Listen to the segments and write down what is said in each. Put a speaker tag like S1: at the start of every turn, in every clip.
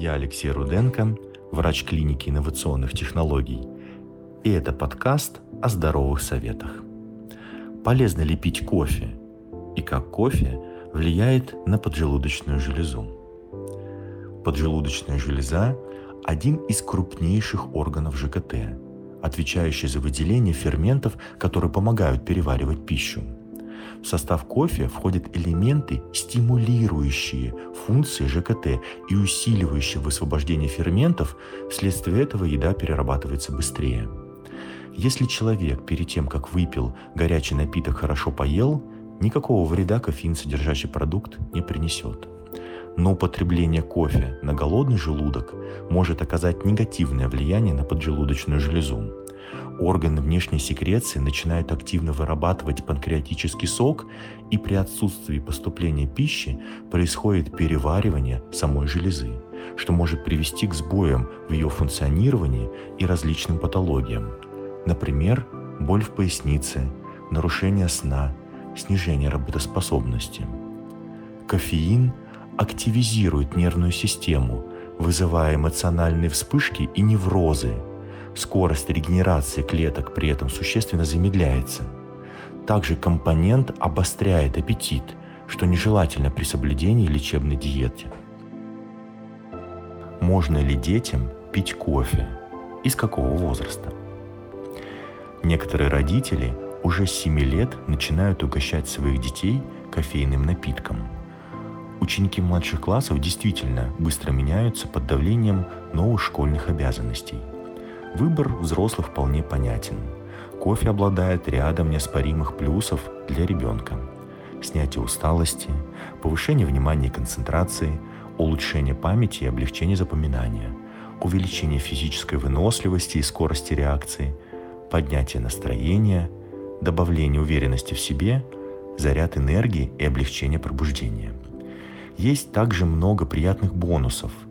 S1: Я Алексей Руденко, врач клиники инновационных технологий. И это подкаст о здоровых советах. Полезно ли пить кофе? И как кофе влияет на поджелудочную железу? Поджелудочная железа – один из крупнейших органов ЖКТ, отвечающий за выделение ферментов, которые помогают переваривать пищу – в состав кофе входят элементы, стимулирующие функции ЖКТ и усиливающие высвобождение ферментов, вследствие этого еда перерабатывается быстрее. Если человек перед тем, как выпил горячий напиток, хорошо поел, никакого вреда кофеин содержащий продукт не принесет. Но употребление кофе на голодный желудок может оказать негативное влияние на поджелудочную железу органы внешней секреции начинают активно вырабатывать панкреатический сок, и при отсутствии поступления пищи происходит переваривание самой железы, что может привести к сбоям в ее функционировании и различным патологиям. Например, боль в пояснице, нарушение сна, снижение работоспособности. Кофеин активизирует нервную систему, вызывая эмоциональные вспышки и неврозы – Скорость регенерации клеток при этом существенно замедляется. Также компонент обостряет аппетит, что нежелательно при соблюдении лечебной диеты. Можно ли детям пить кофе? И с какого возраста? Некоторые родители уже с 7 лет начинают угощать своих детей кофейным напитком. Ученики младших классов действительно быстро меняются под давлением новых школьных обязанностей – Выбор взрослых вполне понятен. Кофе обладает рядом неоспоримых плюсов для ребенка. Снятие усталости, повышение внимания и концентрации, улучшение памяти и облегчение запоминания, увеличение физической выносливости и скорости реакции, поднятие настроения, добавление уверенности в себе, заряд энергии и облегчение пробуждения. Есть также много приятных бонусов –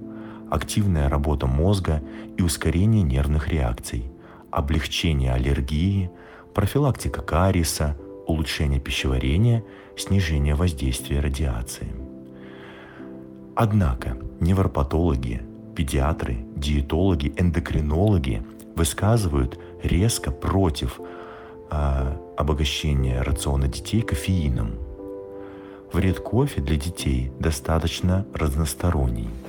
S1: активная работа мозга и ускорение нервных реакций, облегчение аллергии, профилактика кариеса, улучшение пищеварения, снижение воздействия радиации. Однако невропатологи, педиатры, диетологи, эндокринологи высказывают резко против э, обогащения рациона детей кофеином. Вред кофе для детей достаточно разносторонний –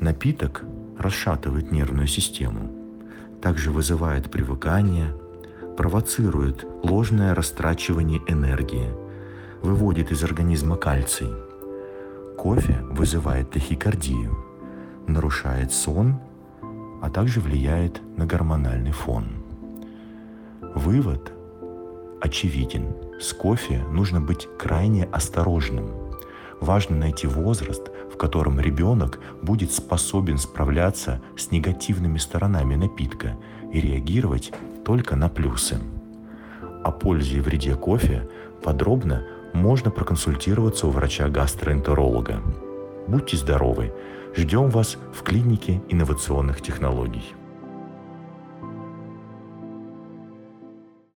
S1: Напиток расшатывает нервную систему, также вызывает привыкание, провоцирует ложное растрачивание энергии, выводит из организма кальций. Кофе вызывает тахикардию, нарушает сон, а также влияет на гормональный фон. Вывод очевиден. С кофе нужно быть крайне осторожным. Важно найти возраст, котором ребенок будет способен справляться с негативными сторонами напитка и реагировать только на плюсы. О пользе и вреде кофе подробно можно проконсультироваться у врача-гастроэнтеролога. Будьте здоровы! Ждем вас в клинике инновационных технологий.